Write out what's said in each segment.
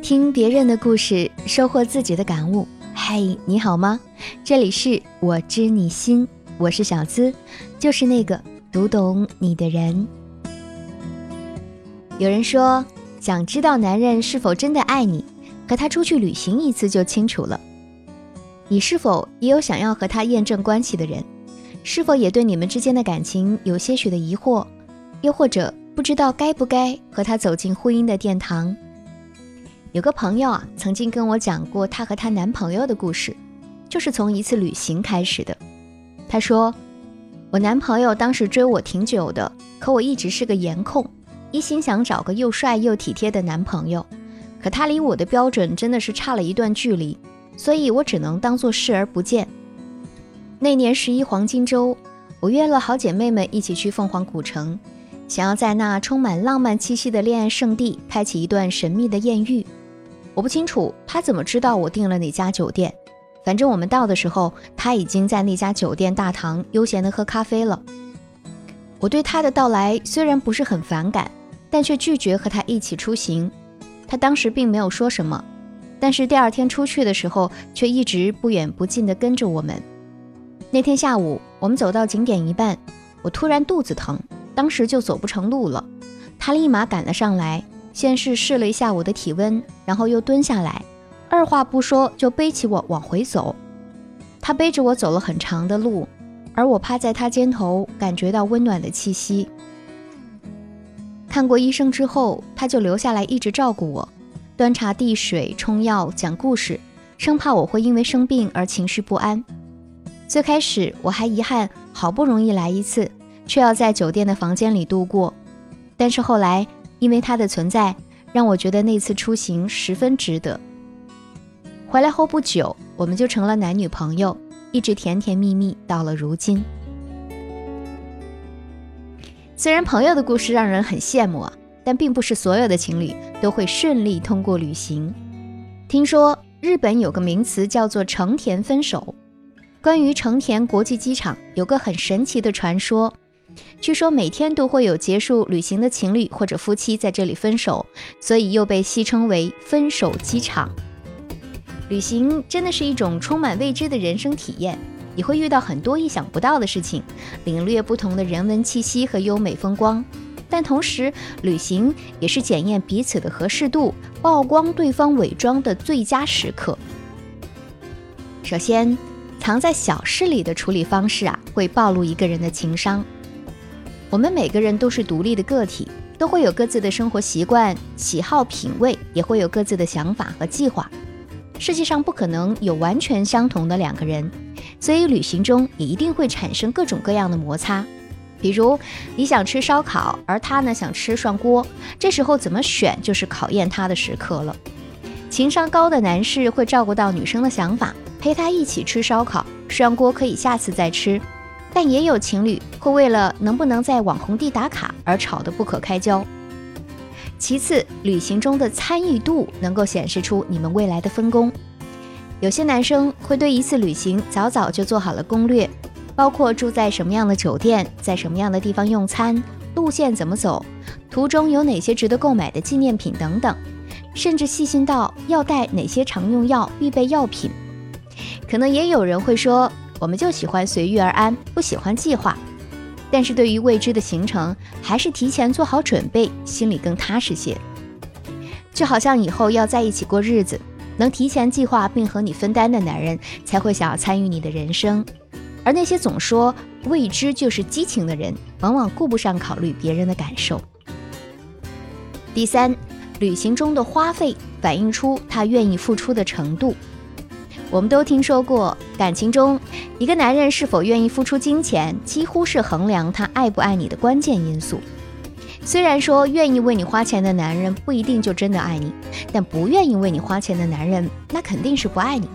听别人的故事，收获自己的感悟。嗨，你好吗？这里是我知你心，我是小资，就是那个读懂你的人。有人说，想知道男人是否真的爱你，和他出去旅行一次就清楚了。你是否也有想要和他验证关系的人？是否也对你们之间的感情有些许的疑惑？又或者不知道该不该和他走进婚姻的殿堂？有个朋友啊，曾经跟我讲过她和她男朋友的故事，就是从一次旅行开始的。她说，我男朋友当时追我挺久的，可我一直是个颜控，一心想找个又帅又体贴的男朋友，可他离我的标准真的是差了一段距离，所以我只能当做视而不见。那年十一黄金周，我约了好姐妹们一起去凤凰古城，想要在那充满浪漫气息的恋爱圣地开启一段神秘的艳遇。我不清楚他怎么知道我订了哪家酒店，反正我们到的时候，他已经在那家酒店大堂悠闲地喝咖啡了。我对他的到来虽然不是很反感，但却拒绝和他一起出行。他当时并没有说什么，但是第二天出去的时候，却一直不远不近地跟着我们。那天下午，我们走到景点一半，我突然肚子疼，当时就走不成路了。他立马赶了上来。先是试了一下我的体温，然后又蹲下来，二话不说就背起我往回走。他背着我走了很长的路，而我趴在他肩头，感觉到温暖的气息。看过医生之后，他就留下来一直照顾我，端茶递水、冲药、讲故事，生怕我会因为生病而情绪不安。最开始我还遗憾，好不容易来一次，却要在酒店的房间里度过，但是后来。因为他的存在，让我觉得那次出行十分值得。回来后不久，我们就成了男女朋友，一直甜甜蜜蜜到了如今。虽然朋友的故事让人很羡慕啊，但并不是所有的情侣都会顺利通过旅行。听说日本有个名词叫做“成田分手”，关于成田国际机场有个很神奇的传说。据说每天都会有结束旅行的情侣或者夫妻在这里分手，所以又被戏称为“分手机场”。旅行真的是一种充满未知的人生体验，你会遇到很多意想不到的事情，领略不同的人文气息和优美风光。但同时，旅行也是检验彼此的合适度、曝光对方伪装的最佳时刻。首先，藏在小事里的处理方式啊，会暴露一个人的情商。我们每个人都是独立的个体，都会有各自的生活习惯、喜好、品味，也会有各自的想法和计划。世界上不可能有完全相同的两个人，所以旅行中也一定会产生各种各样的摩擦。比如你想吃烧烤，而他呢想吃涮锅，这时候怎么选就是考验他的时刻了。情商高的男士会照顾到女生的想法，陪她一起吃烧烤，涮锅可以下次再吃。但也有情侣会为了能不能在网红地打卡而吵得不可开交。其次，旅行中的参与度能够显示出你们未来的分工。有些男生会对一次旅行早早就做好了攻略，包括住在什么样的酒店，在什么样的地方用餐，路线怎么走，途中有哪些值得购买的纪念品等等，甚至细心到要带哪些常用药、必备药品。可能也有人会说。我们就喜欢随遇而安，不喜欢计划。但是对于未知的行程，还是提前做好准备，心里更踏实些。就好像以后要在一起过日子，能提前计划并和你分担的男人，才会想要参与你的人生。而那些总说未知就是激情的人，往往顾不上考虑别人的感受。第三，旅行中的花费反映出他愿意付出的程度。我们都听说过，感情中一个男人是否愿意付出金钱，几乎是衡量他爱不爱你的关键因素。虽然说愿意为你花钱的男人不一定就真的爱你，但不愿意为你花钱的男人，那肯定是不爱你。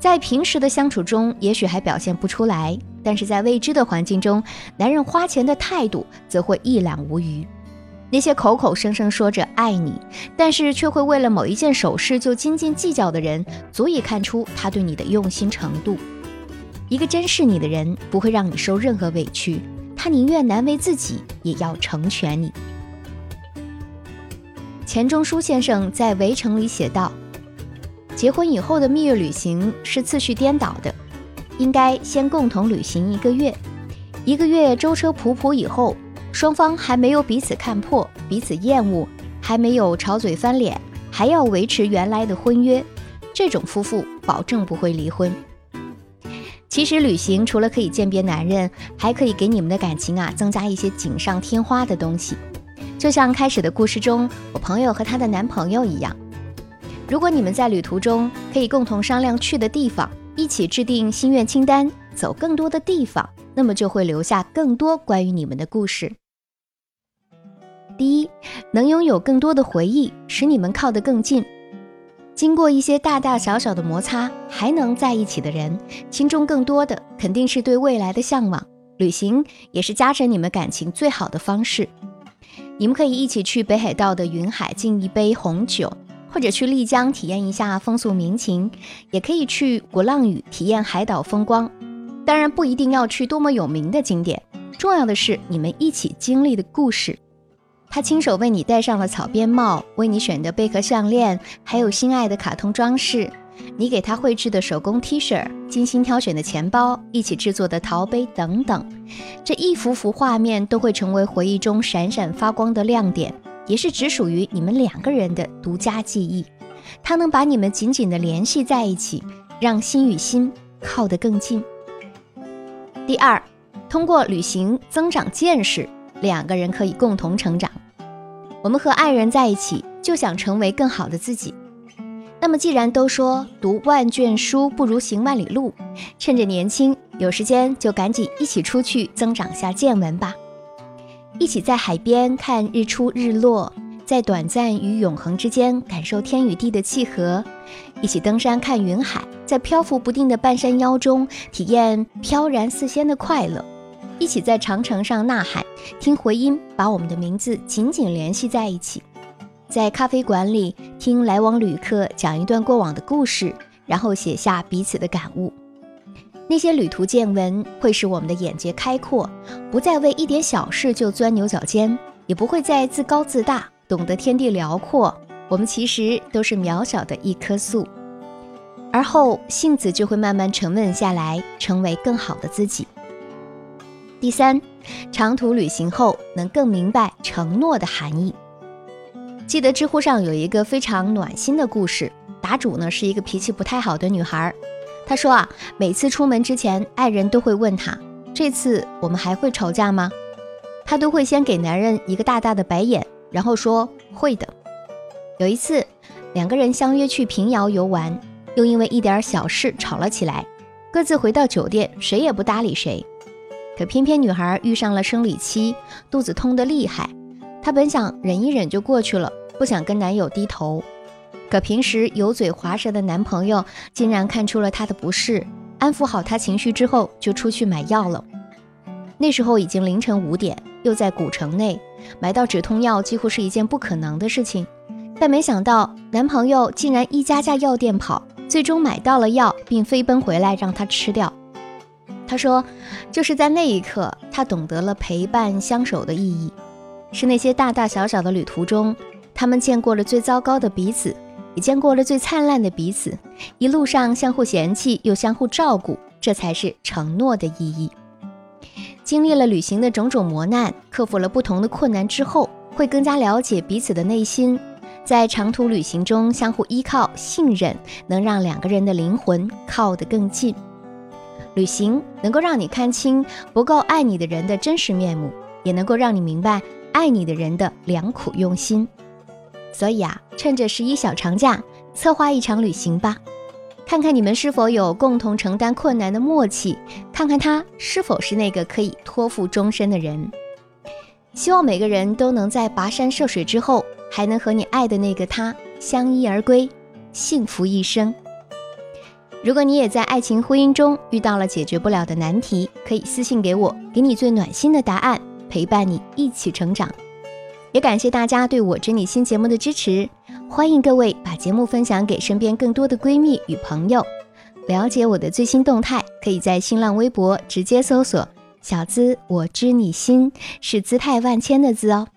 在平时的相处中，也许还表现不出来，但是在未知的环境中，男人花钱的态度则会一览无余。那些口口声声说着爱你，但是却会为了某一件首饰就斤斤计较的人，足以看出他对你的用心程度。一个珍视你的人，不会让你受任何委屈，他宁愿难为自己，也要成全你。钱钟书先生在《围城》里写道：“结婚以后的蜜月旅行是次序颠倒的，应该先共同旅行一个月，一个月舟车仆仆以后，双方还没有彼此看破、彼此厌恶，还没有吵嘴翻脸，还要维持原来的婚约，这种夫妇保证不会离婚。”其实旅行除了可以鉴别男人，还可以给你们的感情啊增加一些锦上添花的东西。就像开始的故事中，我朋友和她的男朋友一样。如果你们在旅途中可以共同商量去的地方，一起制定心愿清单，走更多的地方，那么就会留下更多关于你们的故事。第一，能拥有更多的回忆，使你们靠得更近。经过一些大大小小的摩擦，还能在一起的人，心中更多的肯定是对未来的向往。旅行也是加深你们感情最好的方式。你们可以一起去北海道的云海敬一杯红酒，或者去丽江体验一下风俗民情，也可以去鼓浪屿体验海岛风光。当然，不一定要去多么有名的景点，重要的是你们一起经历的故事。他亲手为你戴上了草编帽，为你选的贝壳项链，还有心爱的卡通装饰。你给他绘制的手工 T 恤，精心挑选的钱包，一起制作的陶杯等等，这一幅幅画面都会成为回忆中闪闪发光的亮点，也是只属于你们两个人的独家记忆。它能把你们紧紧地联系在一起，让心与心靠得更近。第二，通过旅行增长见识。两个人可以共同成长。我们和爱人在一起，就想成为更好的自己。那么，既然都说读万卷书不如行万里路，趁着年轻有时间，就赶紧一起出去增长下见闻吧。一起在海边看日出日落，在短暂与永恒之间感受天与地的契合；一起登山看云海，在漂浮不定的半山腰中体验飘然似仙的快乐。一起在长城上呐喊，听回音，把我们的名字紧紧联系在一起。在咖啡馆里听来往旅客讲一段过往的故事，然后写下彼此的感悟。那些旅途见闻会使我们的眼界开阔，不再为一点小事就钻牛角尖，也不会再自高自大，懂得天地辽阔。我们其实都是渺小的一棵树，而后性子就会慢慢沉稳下来，成为更好的自己。第三，长途旅行后能更明白承诺的含义。记得知乎上有一个非常暖心的故事，答主呢是一个脾气不太好的女孩。她说啊，每次出门之前，爱人都会问她：“这次我们还会吵架吗？”她都会先给男人一个大大的白眼，然后说：“会的。”有一次，两个人相约去平遥游玩，又因为一点小事吵了起来，各自回到酒店，谁也不搭理谁。可偏偏女孩遇上了生理期，肚子痛得厉害。她本想忍一忍就过去了，不想跟男友低头。可平时油嘴滑舌的男朋友竟然看出了她的不适，安抚好她情绪之后，就出去买药了。那时候已经凌晨五点，又在古城内，买到止痛药几乎是一件不可能的事情。但没想到男朋友竟然一家家药店跑，最终买到了药，并飞奔回来让她吃掉。他说：“就是在那一刻，他懂得了陪伴相守的意义。是那些大大小小的旅途中，他们见过了最糟糕的彼此，也见过了最灿烂的彼此。一路上相互嫌弃又相互照顾，这才是承诺的意义。经历了旅行的种种磨难，克服了不同的困难之后，会更加了解彼此的内心。在长途旅行中，相互依靠、信任，能让两个人的灵魂靠得更近。”旅行能够让你看清不够爱你的人的真实面目，也能够让你明白爱你的人的良苦用心。所以啊，趁着十一小长假，策划一场旅行吧，看看你们是否有共同承担困难的默契，看看他是否是那个可以托付终身的人。希望每个人都能在跋山涉水之后，还能和你爱的那个他相依而归，幸福一生。如果你也在爱情婚姻中遇到了解决不了的难题，可以私信给我，给你最暖心的答案，陪伴你一起成长。也感谢大家对我知你心节目的支持，欢迎各位把节目分享给身边更多的闺蜜与朋友。了解我的最新动态，可以在新浪微博直接搜索“小资我知你心”，是姿态万千的“资”哦。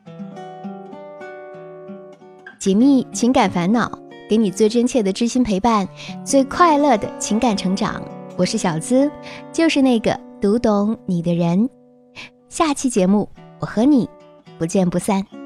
解密情感烦恼，给你最真切的知心陪伴，最快乐的情感成长。我是小资，就是那个读懂你的人。下期节目，我和你不见不散。